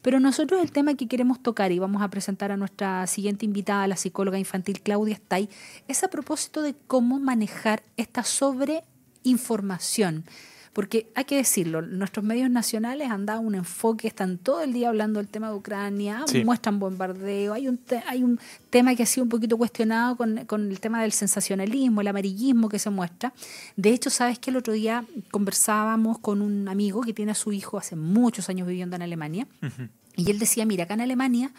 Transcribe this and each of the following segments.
Pero nosotros el tema que queremos tocar y vamos a presentar a nuestra siguiente invitada, la psicóloga infantil Claudia Stay, es a propósito de cómo manejar esta sobreinformación porque hay que decirlo, nuestros medios nacionales han dado un enfoque, están todo el día hablando del tema de Ucrania, muestran bombardeo, hay un, hay un tema que ha sido un poquito cuestionado con, con, el tema del sensacionalismo, el amarillismo que se muestra. De hecho, sabes que el otro día conversábamos con un amigo que tiene a su hijo hace muchos años viviendo en Alemania, y él decía, mira, acá en Alemania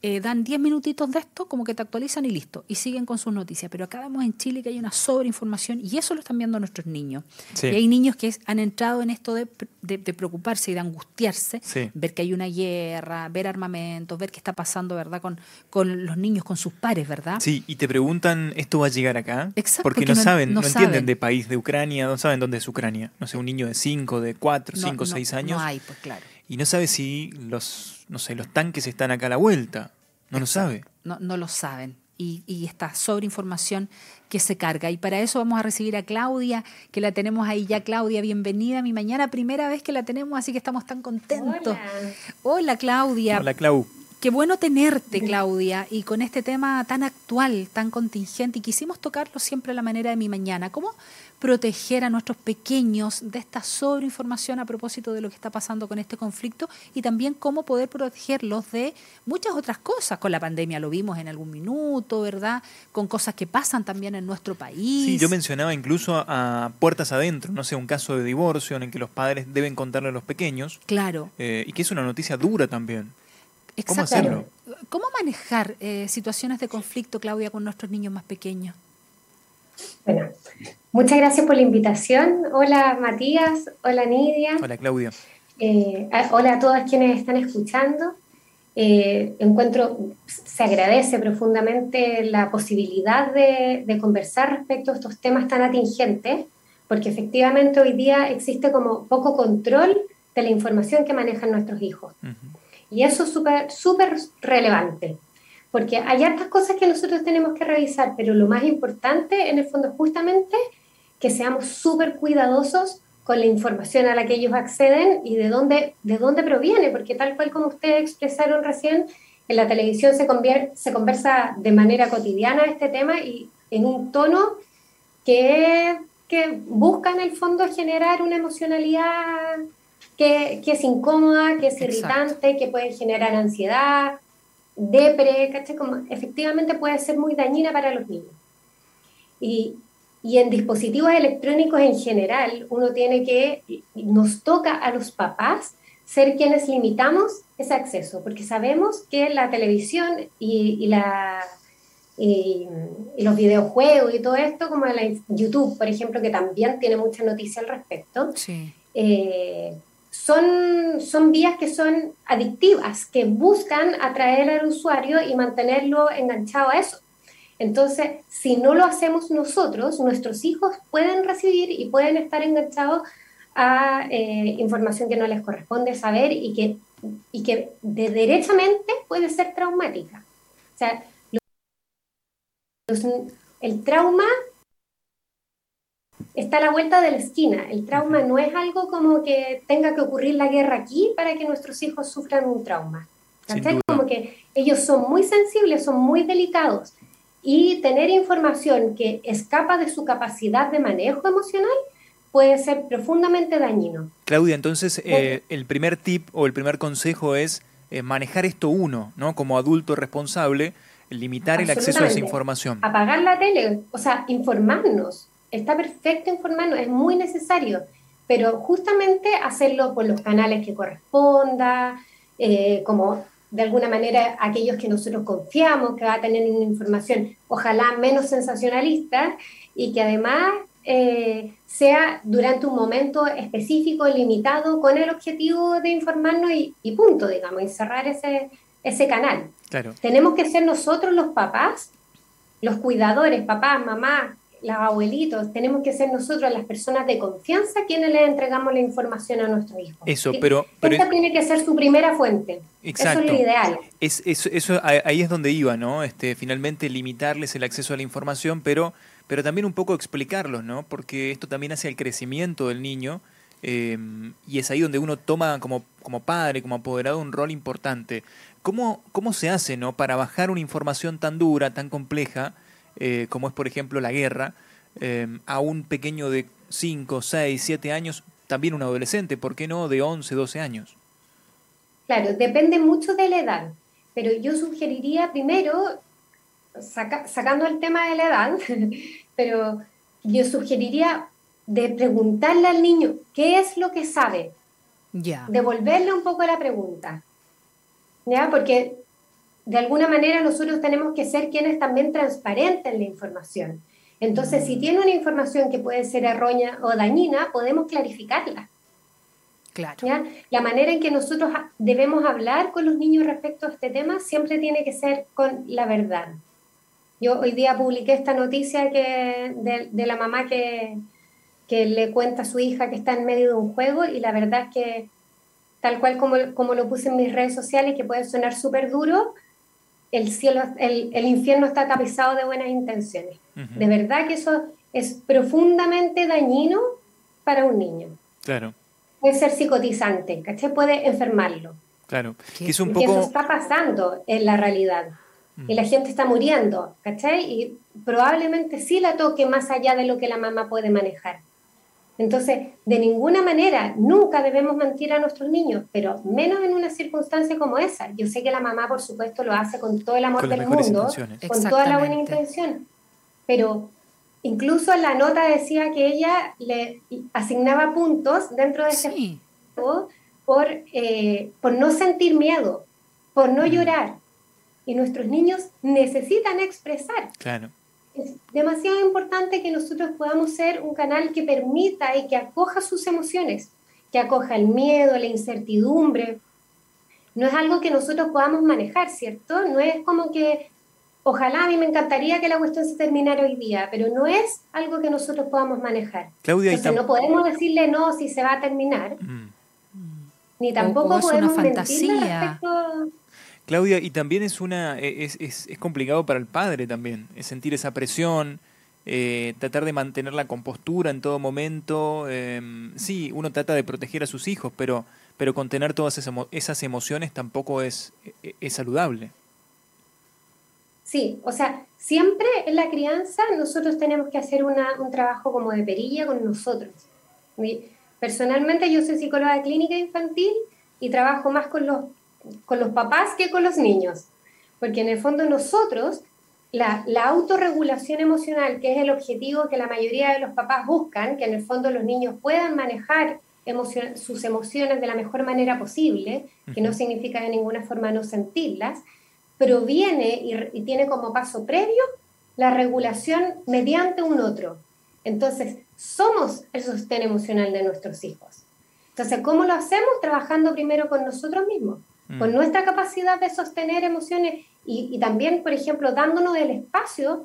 eh, dan 10 minutitos de esto, como que te actualizan y listo, y siguen con sus noticias. Pero acá vemos en Chile que hay una sobreinformación y eso lo están viendo nuestros niños. Y hay niños que han entrado en esto de, preocuparse y de angustiarse, ver que hay una guerra, ver armamentos, ver qué está pasando, ¿verdad? Con, con los niños, con sus pares, ¿verdad? Sí, y te preguntan, ¿esto va a llegar acá? Exacto, porque, no, saben, no, entienden de país, de Ucrania, no saben dónde es Ucrania. No sé, un niño de 5, de 4, 5, 6 años. No hay, pues claro y no sabe si los, no sé, los tanques están acá a la vuelta. No lo sabe. No, no lo saben. Y, y esta sobreinformación que se carga. Y para eso vamos a recibir a Claudia, que la tenemos ahí ya. Claudia, bienvenida a mi mañana, primera vez que la tenemos, así que estamos tan contentos. Hola, Hola Claudia. Hola Clau. Qué bueno tenerte, Claudia, y con este tema tan actual, tan contingente, y quisimos tocarlo siempre a la manera de mi mañana. ¿Cómo proteger a nuestros pequeños de esta sobreinformación a propósito de lo que está pasando con este conflicto y también cómo poder protegerlos de muchas otras cosas. Con la pandemia lo vimos en algún minuto, ¿verdad? Con cosas que pasan también en nuestro país. Sí, yo mencionaba incluso a puertas adentro, no sé, un caso de divorcio en el que los padres deben contarle a los pequeños. Claro. Eh, y que es una noticia dura también. ¿Cómo hacerlo? ¿Cómo manejar eh, situaciones de conflicto, Claudia, con nuestros niños más pequeños? Bueno, muchas gracias por la invitación. Hola Matías, hola Nidia. Hola Claudia. Eh, hola a todas quienes están escuchando. Eh, encuentro, se agradece profundamente la posibilidad de, conversar respecto a estos temas tan atingentes, porque efectivamente hoy día existe como poco control de la información que manejan nuestros hijos. Y eso es súper, relevante porque hay hartas cosas que nosotros tenemos que revisar, pero lo más importante en el fondo es justamente que seamos súper cuidadosos con la información a la que ellos acceden y de dónde, de dónde proviene, porque tal cual como ustedes expresaron recién, en la televisión se, se conversa de manera cotidiana este tema y en un tono que, que busca en el fondo generar una emocionalidad que, que es incómoda, que es irritante, que puede generar ansiedad, depre, ¿cachai? Como efectivamente puede ser muy dañina para los niños. Y, y en dispositivos electrónicos en general, uno tiene que, nos toca a los papás ser quienes limitamos ese acceso, porque sabemos que la televisión y, y la, y, los videojuegos y todo esto, como la YouTube, por ejemplo, que también tiene mucha noticia al respecto, sí. eh, son, son vías que son adictivas, que buscan atraer al usuario y mantenerlo enganchado a eso. Entonces, si no lo hacemos nosotros, nuestros hijos pueden recibir y pueden estar enganchados a eh, información que no les corresponde saber y que, y que de derechamente puede ser traumática. O sea, el trauma está a la vuelta de la esquina. El trauma no es algo como que tenga que ocurrir la guerra aquí para que nuestros hijos sufran un trauma. Como que ellos son muy sensibles, son muy delicados. Y tener información que escapa de su capacidad de manejo emocional puede ser profundamente dañino. Claudia, entonces eh, el primer tip o el primer consejo es eh, manejar esto uno, ¿no? Como adulto responsable, limitar el acceso a esa información. Apagar la tele, o sea, informarnos está perfecto informarnos, es muy necesario, pero justamente hacerlo por los canales que corresponda, eh, como de alguna manera aquellos que nosotros confiamos, que va a tener una información ojalá menos sensacionalista y que además eh, sea durante un momento específico, limitado, con el objetivo de informarnos y, punto, digamos, y cerrar ese, ese canal. Claro. Tenemos que ser nosotros los papás, los cuidadores, papás, mamás, los abuelitos, tenemos que ser nosotros las personas de confianza quienes le entregamos la información a nuestros hijos. Eso, pero... pero Esta tiene que ser su primera fuente. Exacto. Eso es lo ideal. Es, eso, ahí es donde iba, ¿no? Este, finalmente limitarles el acceso a la información, pero, pero también un poco explicarlos, ¿no? Porque esto también hace el crecimiento del niño Em, y es ahí donde uno toma como, como padre, como apoderado, un rol importante. ¿Cómo, cómo se hace ¿no? para bajar una información tan dura, tan compleja, eh, como es por ejemplo la guerra, em, a un pequeño de 5, 6, 7 años, también un adolescente, ¿por qué no de 11, 12 años? Claro, depende mucho de la edad, pero yo sugeriría primero, sacando el tema de la edad, pero yo sugeriría de preguntarle al niño qué es lo que sabe. Ya. Devolverle un poco la pregunta. ¿Ya? Porque de alguna manera nosotros tenemos que ser quienes también transparenten la información. Entonces, si tiene una información que puede ser errónea o dañina, podemos clarificarla. Claro. La manera en que nosotros debemos hablar con los niños respecto a este tema siempre tiene que ser con la verdad. Yo hoy día publiqué esta noticia que, de, la mamá que, que, le cuenta a su hija que está en medio de un juego y la verdad es que tal cual como, como lo puse en mis redes sociales, que puede sonar súper duro, el cielo, el, el, infierno está tapizado de buenas intenciones. De verdad que eso es profundamente dañino para un niño. Claro puede ser psicotizante, ¿cachai? Puede enfermarlo. Claro, que es un poco... eso está pasando en la realidad. Y la gente está muriendo, ¿cachai? Y probablemente sí la toque más allá de lo que la mamá puede manejar. Entonces, de ninguna manera, nunca debemos mentir a nuestros niños, pero menos en una circunstancia como esa. Yo sé que la mamá, por supuesto, lo hace con todo el amor del mundo, con toda la buena intención, pero Incluso la nota decía que ella le asignaba puntos dentro de ese juego por, eh, por no sentir miedo, por no llorar. Y nuestros niños necesitan expresar. Claro. Es demasiado importante que nosotros podamos ser un canal que permita y que acoja sus emociones, que acoja el miedo, la incertidumbre. No es algo que nosotros podamos manejar, ¿cierto? No es como que Ojalá a mí me encantaría que la cuestión se terminara hoy día, pero no es algo que nosotros podamos manejar. Claudia, Entonces, no podemos decirle no si se va a terminar, mm. ni tampoco podemos una fantasía. Claudia, y también es una e, es, es, complicado para el padre también, es sentir esa presión, eh, tratar de mantener la compostura en todo momento. Em, sí, uno trata de proteger a sus hijos, pero, pero contener todas esas emociones tampoco es, e, es saludable. Sí, o sea, siempre en la crianza nosotros tenemos que hacer una, un trabajo como de perilla con nosotros. Personalmente yo soy psicóloga clínica infantil y trabajo más con los, con los papás que con los niños, porque en el fondo nosotros, la, la autorregulación emocional, que es el objetivo que la mayoría de los papás buscan, que en el fondo los niños puedan manejar sus emociones de la mejor manera posible, que no significa de ninguna forma no sentirlas, proviene y, tiene como paso previo la regulación mediante un otro. Entonces, somos el sostén emocional de nuestros hijos. Entonces, ¿cómo lo hacemos? Trabajando primero con nosotros mismos, mm. con nuestra capacidad de sostener emociones y, también, por ejemplo, dándonos el espacio,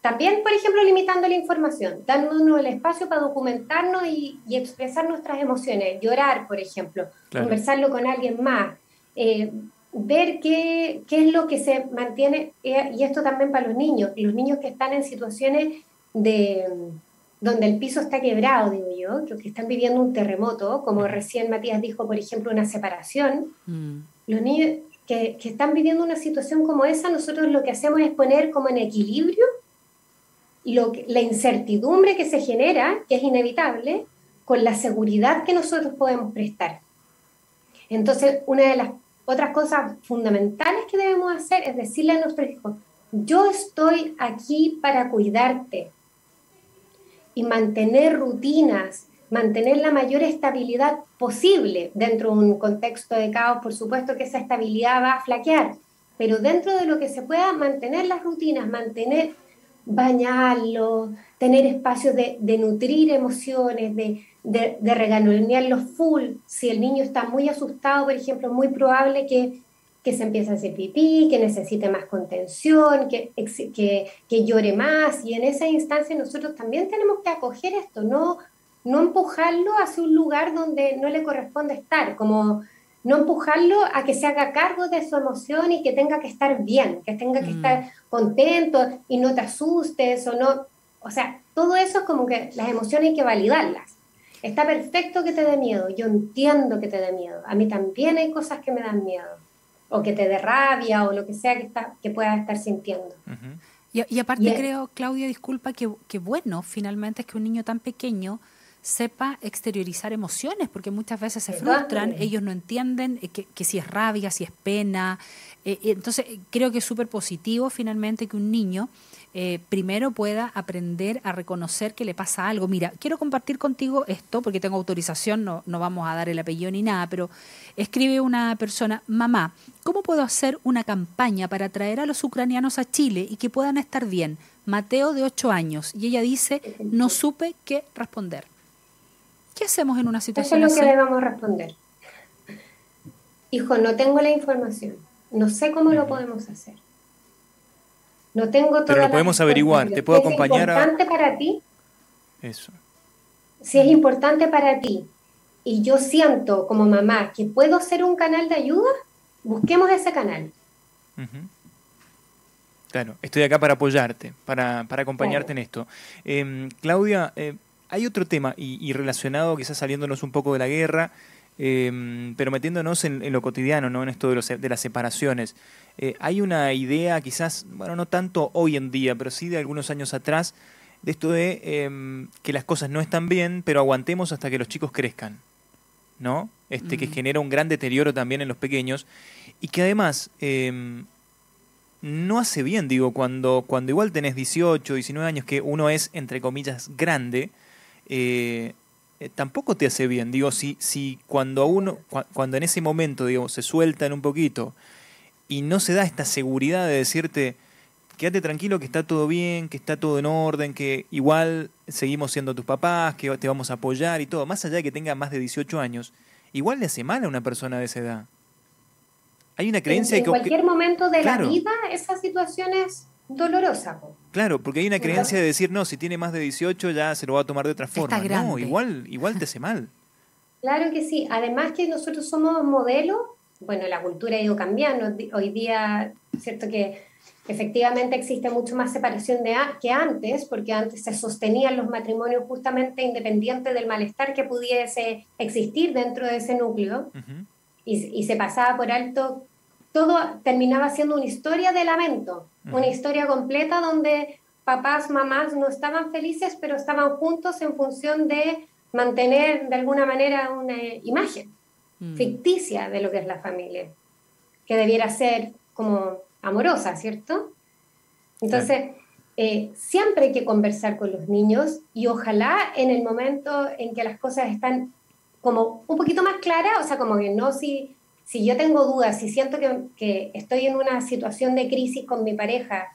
también, por ejemplo, limitando la información, dándonos el espacio para documentarnos y, expresar nuestras emociones, llorar, por ejemplo, conversarlo con alguien más, eh, ver qué, qué, es lo que se mantiene, eh, y esto también para los niños, los niños que están en situaciones de donde el piso está quebrado, digo yo, que están viviendo un terremoto, como recién Matías dijo, por ejemplo, una separación, mm. los niños que, que, están viviendo una situación como esa, nosotros lo que hacemos es poner como en equilibrio lo la incertidumbre que se genera, que es inevitable, con la seguridad que nosotros podemos prestar. Entonces, una de las otras cosas fundamentales que debemos hacer es decirle a nuestros hijos, yo estoy aquí para cuidarte y mantener rutinas, mantener la mayor estabilidad posible dentro de un contexto de caos. Por supuesto que esa estabilidad va a flaquear, pero dentro de lo que se pueda mantener las rutinas, mantener, bañarlo, tener espacios de, nutrir emociones, de, de, de los full. Si el niño está muy asustado, por ejemplo, es muy probable que, que se empiece a hacer pipí, que necesite más contención, que, que, que, llore más. Y en esa instancia nosotros también tenemos que acoger esto, no, no empujarlo hacia un lugar donde no le corresponde estar, como no empujarlo a que se haga cargo de su emoción y que tenga que estar bien, que tenga que mm. estar contento y no te asustes o no. O sea, todo eso es como que las emociones hay que validarlas. está perfecto que te dé miedo, yo entiendo que te dé miedo, a mí también hay cosas que me dan miedo, o que te dé rabia, o lo que sea que, está, que puedas estar sintiendo. y, aparte creo, Claudia, disculpa, que, que bueno, finalmente es que un niño tan pequeño sepa exteriorizar emociones, porque muchas veces se frustran, ellos no entienden eh, que, si es rabia, si es pena. Eh, entonces, creo que es súper positivo finalmente que un niño eh, primero pueda aprender a reconocer que le pasa algo. Mira, quiero compartir contigo esto, porque tengo autorización, no, no vamos a dar el apellido ni nada, pero escribe una persona, mamá, ¿cómo puedo hacer una campaña para traer a los ucranianos a Chile y que puedan estar bien? Mateo de 8 años. Y ella dice, no supe qué responder. ¿Qué hacemos en una situación así? Eso es lo que le vamos a responder. Hijo, no tengo la información. No sé cómo lo podemos hacer. No tengo toda Pero lo podemos averiguar. Te puedo acompañar a... ¿Es importante para ti? Eso. Si es importante para ti y yo siento como mamá que puedo ser un canal de ayuda, busquemos ese canal. Claro, estoy acá para apoyarte, para, acompañarte en esto. Em, Claudia, eh, hay otro tema, y, relacionado quizás saliéndonos un poco de la guerra, em, pero metiéndonos en, lo cotidiano, ¿no? en esto de, de las separaciones. Eh, hay una idea quizás, bueno, no tanto hoy en día, pero sí de algunos años atrás, de esto de em, que las cosas no están bien, pero aguantemos hasta que los chicos crezcan, ¿no? Este, Que genera un gran deterioro también en los pequeños y que además em, no hace bien, digo, cuando, cuando igual tenés 18, 19 años, que uno es, entre comillas, grande, eh, eh, tampoco te hace bien. Digo, si, si cuando uno, cuando en ese momento, digo, se sueltan un poquito y no se da esta seguridad de decirte, quédate tranquilo que está todo bien, que está todo en orden, que igual seguimos siendo tus papás, que te vamos a apoyar y todo, más allá de que tenga más de 18 años, igual le hace mal a una persona de esa edad. Hay una creencia en, en cualquier momento de la vida esas situaciones dolorosa. Claro, porque hay una creencia de decir, no, si tiene más de 18 ya se lo va a tomar de otra forma. No, igual, igual te hace mal. Claro que sí. Además que nosotros somos modelos, bueno, la cultura ha ido cambiando. Hoy día, cierto que efectivamente existe mucho más separación de que antes, porque antes se sostenían los matrimonios justamente independientes del malestar que pudiese existir dentro de ese núcleo, y, y se pasaba por alto todo terminaba siendo una historia de lamento, una historia completa donde papás, mamás no estaban felices, pero estaban juntos en función de mantener de alguna manera una imagen mm. ficticia de lo que es la familia, que debiera ser como amorosa, ¿cierto? Entonces, eh, siempre hay que conversar con los niños y ojalá en el momento en que las cosas están como un poquito más claras, o sea, como que no si si yo tengo dudas, si siento que, estoy en una situación de crisis con mi pareja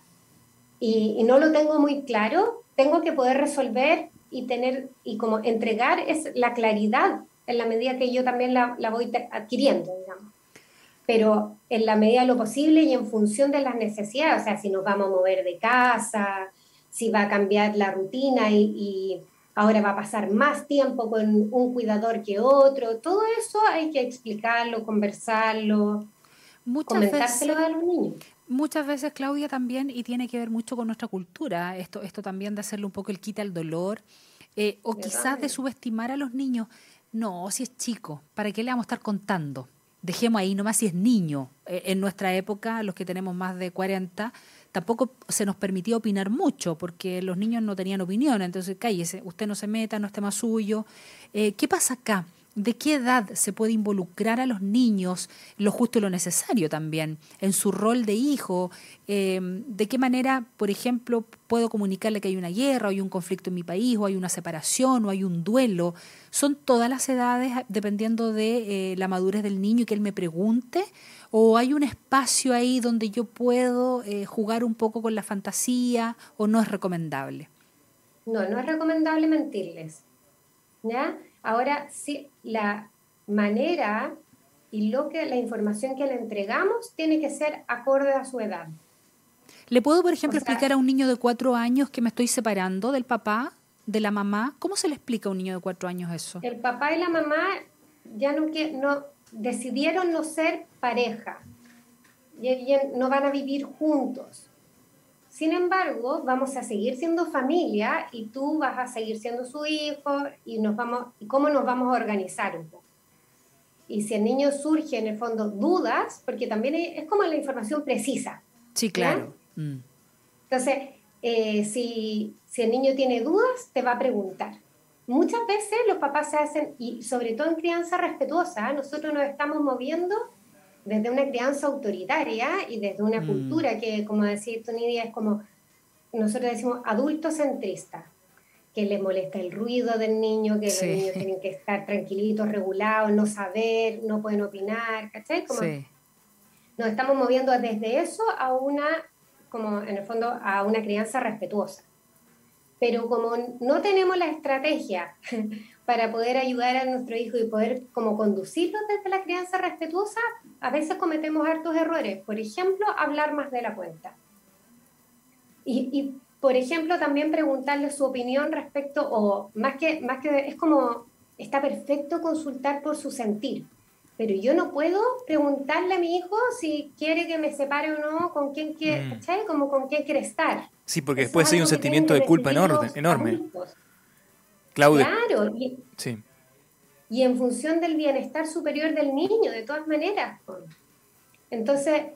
y, no lo tengo muy claro, tengo que poder resolver y tener y como entregar es la claridad en la medida que yo también la, voy adquiriendo, digamos. Pero en la medida de lo posible y en función de las necesidades, o sea, si nos vamos a mover de casa, si va a cambiar la rutina y ahora va a pasar más tiempo con un cuidador que otro. Todo eso hay que explicarlo, conversarlo, comentárselo a los niños. Muchas veces, Claudia, también, y tiene que ver mucho con nuestra cultura, esto, esto también de hacerle un poco el quita al dolor, eh, o quizás de subestimar a los niños. No, si es chico, ¿para qué le vamos a estar contando? Dejemos ahí nomás si es niño. Eh, en nuestra época, los que tenemos más de 40, tampoco se nos permitía opinar mucho porque los niños no tenían opinión, entonces cállese, usted no se meta, no es tema suyo. Eh, ¿Qué pasa acá? ¿De qué edad se puede involucrar a los niños lo justo y lo necesario también en su rol de hijo? Em, ¿De qué manera, por ejemplo, puedo comunicarle que hay una guerra, o hay un conflicto en mi país, o hay una separación, o hay un duelo? Son todas las edades dependiendo de eh, la madurez del niño y que él me pregunte, o hay un espacio ahí donde yo puedo eh, jugar un poco con la fantasía, o no es recomendable. No, no es recomendable mentirles. ¿Ya? Ahora, sí, la manera y lo que la información que le entregamos tiene que ser acorde a su edad. ¿Le puedo, por ejemplo, explicar a un niño de cuatro años que me estoy separando del papá, de la mamá? ¿Cómo se le explica a un niño de cuatro años eso? El papá y la mamá ya no, no decidieron no ser pareja, y no van a vivir juntos. Sin embargo, vamos a seguir siendo familia y tú vas a seguir siendo su hijo y nos vamos y cómo nos vamos a organizar un poco. Y si el niño surge en el fondo dudas, porque también es como la información precisa. Sí, claro. Mm. Entonces, eh, si, si el niño tiene dudas, te va a preguntar. Muchas veces los papás se hacen, y sobre todo en crianza respetuosa, nosotros nos estamos moviendo desde una crianza autoritaria y desde una mm. cultura que, como decía Nidia, es como, nosotros decimos adultocentrista, que les molesta el ruido del niño, que los niños tienen que estar tranquilitos, regulados, no saber, no pueden opinar, ¿cachai? Como Nos estamos moviendo desde eso a una, como en el fondo, a una crianza respetuosa. Pero como no tenemos la estrategia para poder ayudar a nuestro hijo y poder como conducirlo desde la crianza respetuosa, a veces cometemos hartos errores. Por ejemplo, hablar más de la cuenta. Y, por ejemplo, también preguntarle su opinión respecto, o más que, más que, es como, está perfecto consultar por su sentir, pero yo no puedo preguntarle a mi hijo si quiere que me separe o no, con quién quiere, mm. Como con quién quiere estar. Sí, porque después hay un sentimiento de culpa enorme. enorme. Claudia. Claro. Y, sí. y en función del bienestar superior del niño, de todas maneras. Entonces,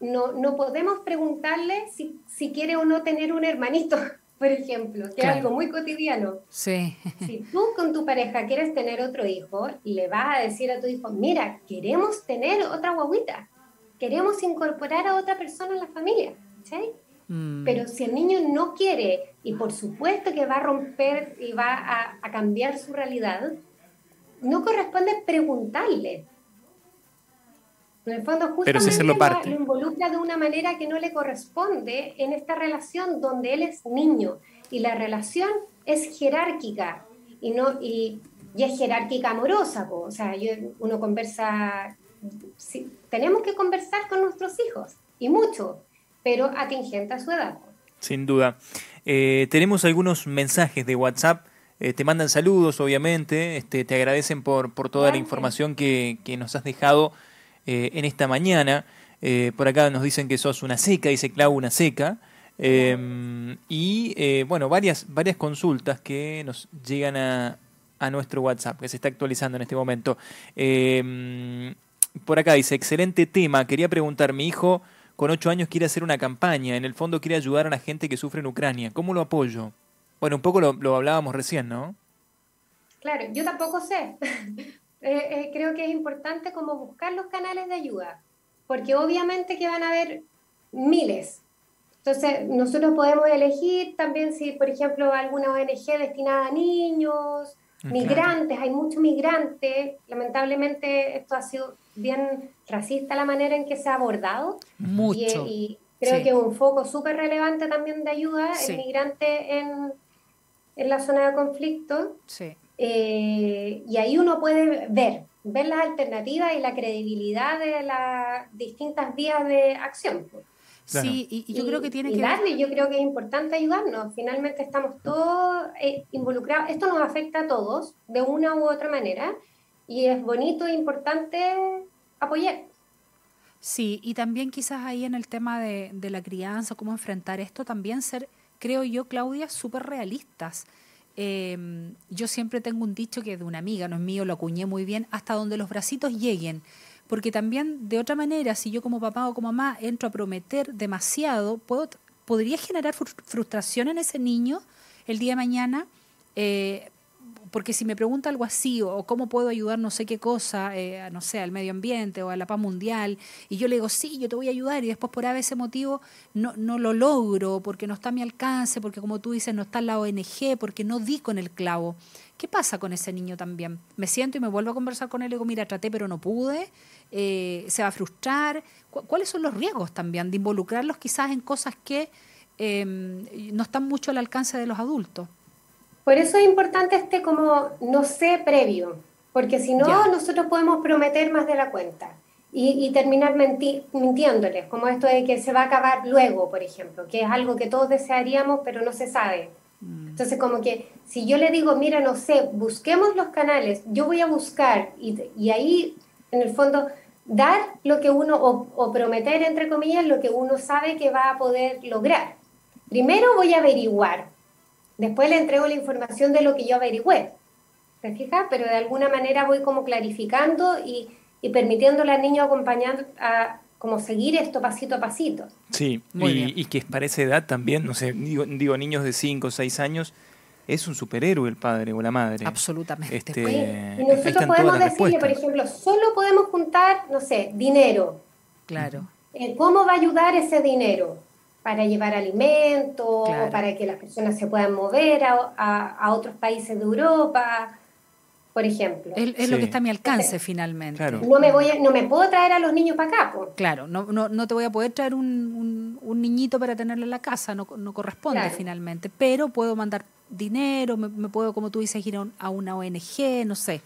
no, no podemos preguntarle si, si quiere o no tener un hermanito, por ejemplo, que es algo muy cotidiano. Sí. Si tú con tu pareja quieres tener otro hijo, le vas a decir a tu hijo, mira, queremos tener otra guaguita, queremos incorporar a otra persona en la familia. ¿sí? Mm. Pero si el niño no quiere, y por supuesto que va a romper y va a, cambiar su realidad, no corresponde preguntarle. En el fondo, justamente lo, lo, involucra de una manera que no le corresponde en esta relación donde él es niño y la relación es jerárquica y no y, es jerárquica amorosa. O sea, uno conversa, tenemos que conversar con nuestros hijos y mucho, pero atingente a su edad. Sin duda. Eh, tenemos algunos mensajes de WhatsApp. Eh, te mandan saludos, obviamente. Este, te agradecen por, por toda la información que, que, nos has dejado eh, en esta mañana. por acá nos dicen que sos una seca, dice Clau, una seca. Em, y bueno, varias, varias consultas que nos llegan a, a nuestro WhatsApp, que se está actualizando en este momento. Por acá dice, excelente tema. Quería preguntar, mi hijo con ocho años quiere hacer una campaña, en el fondo quiere ayudar a la gente que sufre en Ucrania. ¿Cómo lo apoyo? Bueno, un poco lo, hablábamos recién, ¿no? Claro, yo tampoco sé. Eh, eh, creo que es importante como buscar los canales de ayuda, porque obviamente que van a haber miles. Entonces, nosotros podemos elegir también si, por ejemplo, alguna ONG destinada a niños, migrantes, hay muchos migrantes. Lamentablemente esto ha sido bien racista la manera en que se ha abordado. Mucho. Y, creo que es un foco súper relevante también de ayuda el migrante en, en, la zona de conflicto. Sí. Eh, y ahí uno puede ver, ver las alternativas y la credibilidad de las distintas vías de acción. Sí, y, yo creo que tiene que darle, yo creo que es importante ayudarnos. Finalmente estamos todos eh, involucrados. Esto nos afecta a todos de una u otra manera y es bonito e importante apoyar. Sí, y también quizás ahí en el tema de, la crianza, cómo enfrentar esto, también ser, creo yo, Claudia, súper realistas. Em, yo siempre tengo un dicho que de una amiga, no es mío, lo acuñé muy bien, hasta donde los bracitos lleguen. Porque también, de otra manera, si yo como papá o como mamá entro a prometer demasiado, puedo, podría generar frustración en ese niño el día de mañana. Eh, porque si me pregunta algo así, o, cómo puedo ayudar no sé qué cosa, eh, no sé, al medio ambiente o a la paz mundial, y yo le digo, sí, yo te voy a ayudar, y después por ese motivo no, no lo logro, porque no está a mi alcance, porque como tú dices, no está en la ONG, porque no di con el clavo. ¿Qué pasa con ese niño también? Me siento y me vuelvo a conversar con él y digo, mira, traté pero no pude, eh, se va a frustrar. ¿Cuáles son los riesgos también de involucrarlos quizás en cosas que em, no están mucho al alcance de los adultos? Por eso es importante este como no sé previo, porque si no, nosotros podemos prometer más de la cuenta y, terminar mintiéndoles, como esto de que se va a acabar luego, por ejemplo, que es algo que todos desearíamos, pero no se sabe. Mm. Entonces, como que si yo le digo, mira, no sé, busquemos los canales, yo voy a buscar y, y ahí, en el fondo, dar lo que uno, o, o, prometer, entre comillas, lo que uno sabe que va a poder lograr. primero voy a averiguar, después le entrego la información de lo que yo averigüé. ¿Te fijas? Pero de alguna manera voy como clarificando y, y permitiéndole al niño acompañar a como seguir esto pasito a pasito. Sí, y, y, que para esa edad también, no sé, digo, digo niños de 5 o 6 años, es un superhéroe el padre o la madre. Absolutamente. Este, y nosotros podemos decirle, por ejemplo, solo podemos juntar, no sé, dinero. Claro. Eh, ¿Cómo va a ayudar ese dinero? Para llevar alimentos o para que las personas se puedan mover a, a, otros países de Europa, por ejemplo. Es, lo que está a mi alcance finalmente. No, me voy no me puedo traer a los niños para acá. Claro, no, no, no, te voy a poder traer un, un, niñito para tenerlo en la casa, no, no corresponde finalmente, pero puedo mandar dinero, me, puedo, como tú dices, ir a, una ONG, no sé.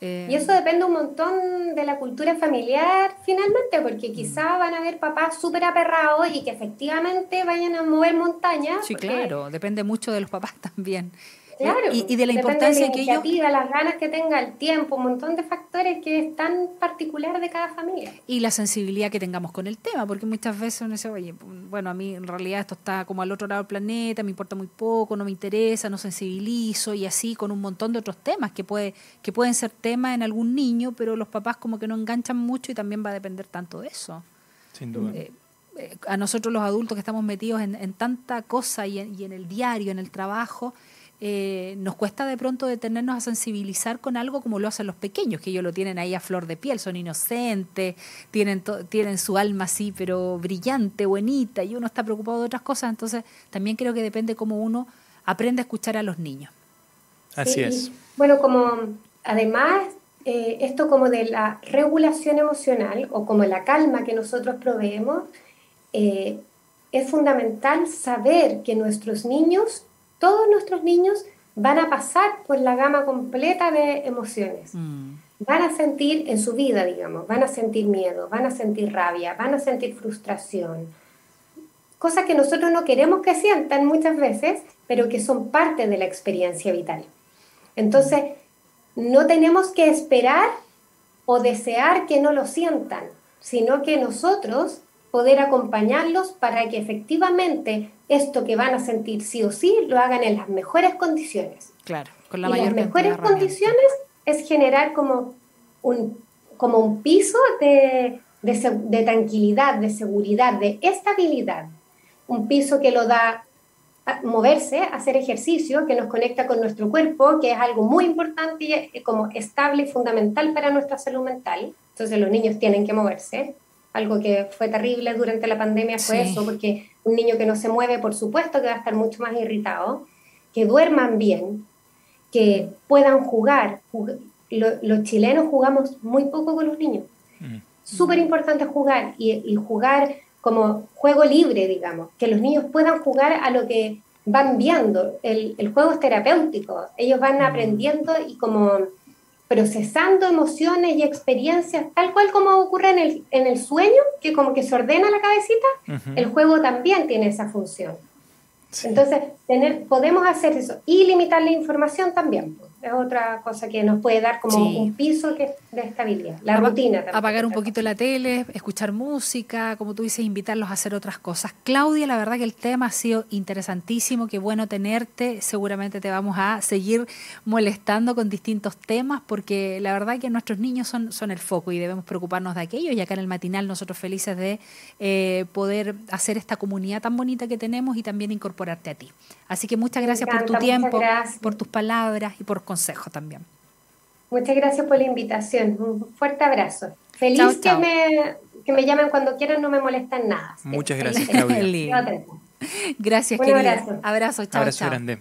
Eh, y eso depende un montón de la cultura familiar finalmente, porque quizá van a haber papás súper aperrados y que efectivamente vayan a mover montañas. Sí, claro, depende mucho de los papás también. Claro, y, de la importancia de que ellos... las ganas que tenga, el tiempo, un montón de factores que es tan particular de cada familia. Y la sensibilidad que tengamos con el tema, porque muchas veces uno dice, oye, bueno, a mí en realidad esto está como al otro lado del planeta, me importa muy poco, no me interesa, no sensibilizo, y así con un montón de otros temas que, puede, que pueden ser temas en algún niño, pero los papás como que no enganchan mucho y también va a depender tanto de eso. Sin duda. Eh, eh, a nosotros los adultos que estamos metidos en, en tanta cosa y en, y en el diario, en el trabajo, eh, nos cuesta de pronto detenernos a sensibilizar con algo como lo hacen los pequeños, que ellos lo tienen ahí a flor de piel, son inocentes, tienen, tienen su alma así, pero brillante, buenita, y uno está preocupado de otras cosas, entonces también creo que depende cómo uno aprende a escuchar a los niños. Así es. Bueno, como además eh, esto como de la regulación emocional o como la calma que nosotros proveemos, eh, es fundamental saber que nuestros niños todos nuestros niños van a pasar por la gama completa de emociones. Mm. Van a sentir en su vida, digamos, van a sentir miedo, van a sentir rabia, van a sentir frustración. Cosas que nosotros no queremos que sientan muchas veces, pero que son parte de la experiencia vital. Entonces, no tenemos que esperar o desear que no lo sientan, sino que nosotros poder acompañarlos para que efectivamente esto que van a sentir sí o sí lo hagan en las mejores condiciones. Claro, con la y Las mejores condiciones es generar como un, como un piso de, de, tranquilidad, de seguridad, de estabilidad. Un piso que lo da moverse, hacer ejercicio, que nos conecta con nuestro cuerpo, que es algo muy importante y como estable y fundamental para nuestra salud mental. Entonces los niños tienen que moverse algo que fue terrible durante la pandemia fue eso, porque un niño que no se mueve, por supuesto que va a estar mucho más irritado, que duerman bien, que puedan jugar. los chilenos jugamos muy poco con los niños. Mm. Súper importante jugar y, jugar como juego libre, digamos, que los niños puedan jugar a lo que van viendo. El, el juego es terapéutico, ellos van mm. aprendiendo y como procesando emociones y experiencias, tal cual como ocurre en el, en el sueño, que como que se ordena la cabecita, el juego también tiene esa función. Entonces, tener, podemos hacer eso y limitar la información también. Es otra cosa que nos puede dar como un piso que de estabilidad. La rutina también. Apagar un poquito la tele, escuchar música, como tú dices, invitarlos a hacer otras cosas. Claudia, la verdad que el tema ha sido interesantísimo, qué bueno tenerte. Seguramente te vamos a seguir molestando con distintos temas, porque la verdad que nuestros niños son, son el foco y debemos preocuparnos de aquellos. Y acá en el matinal nosotros felices de eh, poder hacer esta comunidad tan bonita que tenemos y también incorporarte a ti. Así que muchas gracias por tu tiempo, por tus palabras y por consejo también. Muchas gracias por la invitación. Un fuerte abrazo. Feliz Que, me, que me llamen cuando quieran, no me molestan nada. Muchas gracias, Claudia. gracias, querida. Abrazo, chao, Abrazo grande.